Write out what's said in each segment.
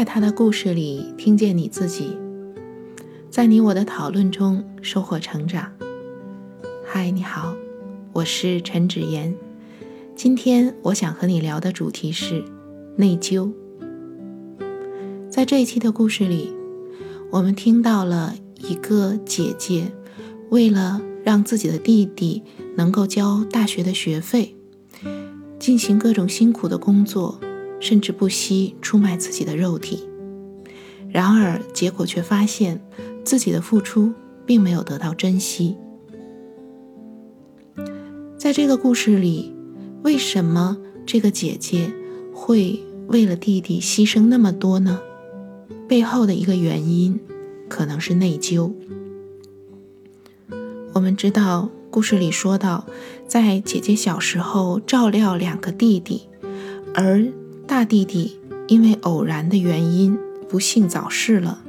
在他的故事里听见你自己，在你我的讨论中收获成长。嗨，你好，我是陈芷言。今天我想和你聊的主题是内疚。在这一期的故事里，我们听到了一个姐姐为了让自己的弟弟能够交大学的学费，进行各种辛苦的工作。甚至不惜出卖自己的肉体，然而结果却发现自己的付出并没有得到珍惜。在这个故事里，为什么这个姐姐会为了弟弟牺牲那么多呢？背后的一个原因可能是内疚。我们知道，故事里说到，在姐姐小时候照料两个弟弟，而大弟弟因为偶然的原因不幸早逝了，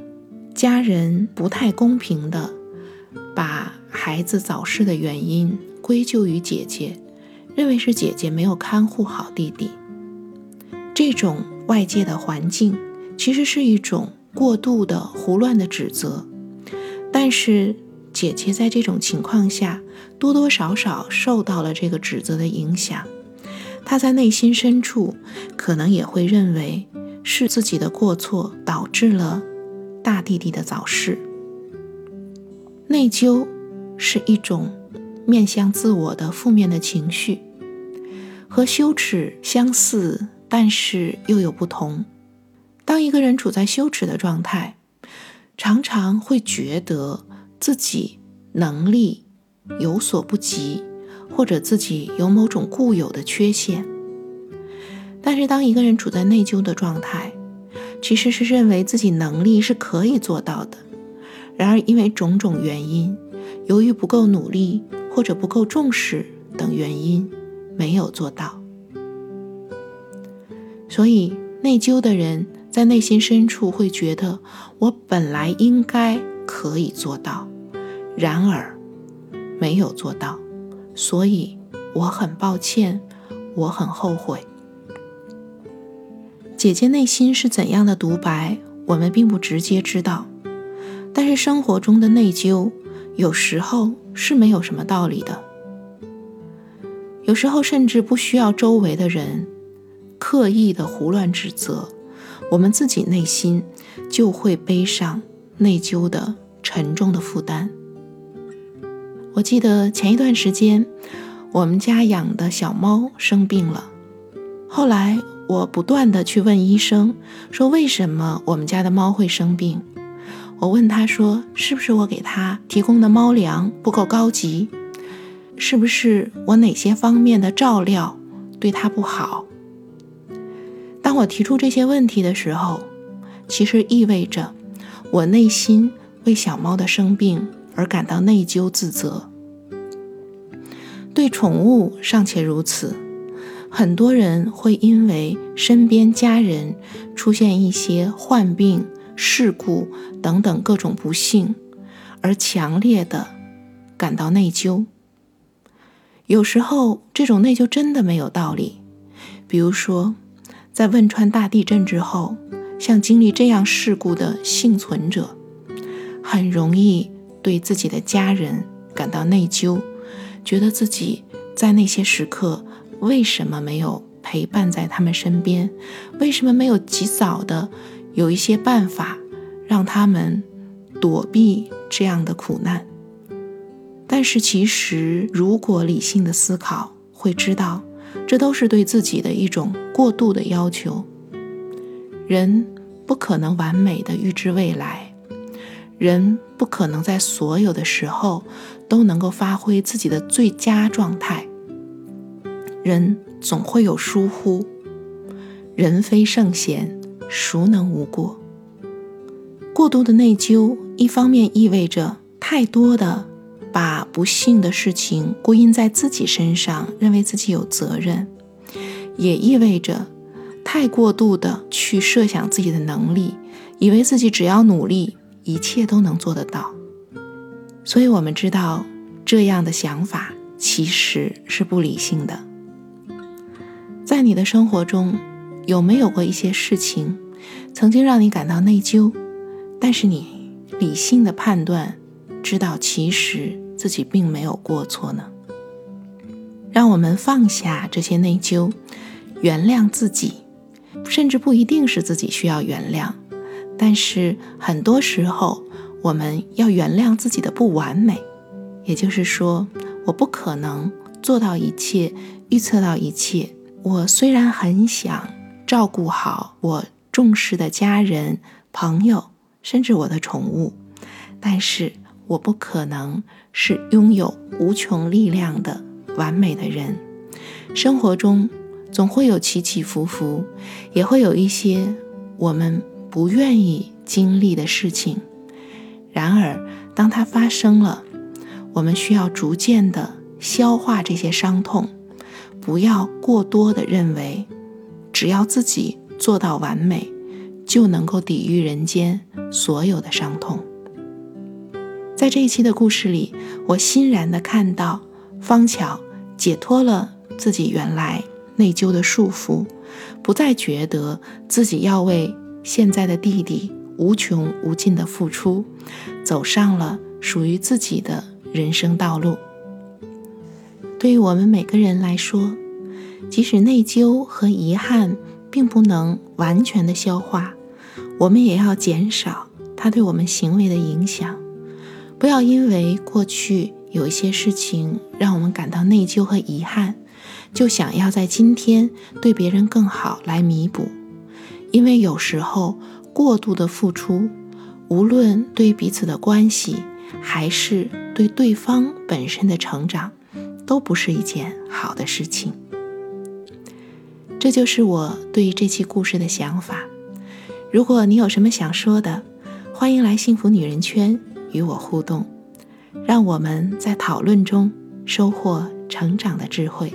家人不太公平的把孩子早逝的原因归咎于姐姐，认为是姐姐没有看护好弟弟。这种外界的环境其实是一种过度的胡乱的指责，但是姐姐在这种情况下多多少少受到了这个指责的影响。他在内心深处，可能也会认为是自己的过错导致了大弟弟的早逝。内疚是一种面向自我的负面的情绪，和羞耻相似，但是又有不同。当一个人处在羞耻的状态，常常会觉得自己能力有所不及。或者自己有某种固有的缺陷，但是当一个人处在内疚的状态，其实是认为自己能力是可以做到的，然而因为种种原因，由于不够努力或者不够重视等原因，没有做到。所以内疚的人在内心深处会觉得，我本来应该可以做到，然而没有做到。所以我很抱歉，我很后悔。姐姐内心是怎样的独白，我们并不直接知道。但是生活中的内疚，有时候是没有什么道理的。有时候甚至不需要周围的人刻意的胡乱指责，我们自己内心就会背上内疚的沉重的负担。我记得前一段时间，我们家养的小猫生病了。后来我不断的去问医生，说为什么我们家的猫会生病？我问他说，是不是我给他提供的猫粮不够高级？是不是我哪些方面的照料对它不好？当我提出这些问题的时候，其实意味着我内心为小猫的生病。而感到内疚自责，对宠物尚且如此，很多人会因为身边家人出现一些患病、事故等等各种不幸，而强烈的感到内疚。有时候，这种内疚真的没有道理。比如说，在汶川大地震之后，像经历这样事故的幸存者，很容易。对自己的家人感到内疚，觉得自己在那些时刻为什么没有陪伴在他们身边？为什么没有及早的有一些办法让他们躲避这样的苦难？但是其实，如果理性的思考，会知道这都是对自己的一种过度的要求。人不可能完美的预知未来。人不可能在所有的时候都能够发挥自己的最佳状态，人总会有疏忽，人非圣贤，孰能无过？过度的内疚，一方面意味着太多的把不幸的事情归因在自己身上，认为自己有责任，也意味着太过度的去设想自己的能力，以为自己只要努力。一切都能做得到，所以我们知道这样的想法其实是不理性的。在你的生活中，有没有过一些事情，曾经让你感到内疚，但是你理性的判断，知道其实自己并没有过错呢？让我们放下这些内疚，原谅自己，甚至不一定是自己需要原谅，但是很多时候我们要原谅自己的不完美。也就是说，我不可能做到一切，预测到一切。我虽然很想照顾好我重视的家人、朋友，甚至我的宠物，但是我不可能是拥有无穷力量的。完美的人，生活中总会有起起伏伏，也会有一些我们不愿意经历的事情。然而，当它发生了，我们需要逐渐的消化这些伤痛，不要过多的认为，只要自己做到完美，就能够抵御人间所有的伤痛。在这一期的故事里，我欣然的看到。方巧解脱了自己原来内疚的束缚，不再觉得自己要为现在的弟弟无穷无尽的付出，走上了属于自己的人生道路。对于我们每个人来说，即使内疚和遗憾并不能完全的消化，我们也要减少它对我们行为的影响，不要因为过去。有一些事情让我们感到内疚和遗憾，就想要在今天对别人更好来弥补。因为有时候过度的付出，无论对彼此的关系，还是对对方本身的成长，都不是一件好的事情。这就是我对这期故事的想法。如果你有什么想说的，欢迎来幸福女人圈与我互动。让我们在讨论中收获成长的智慧。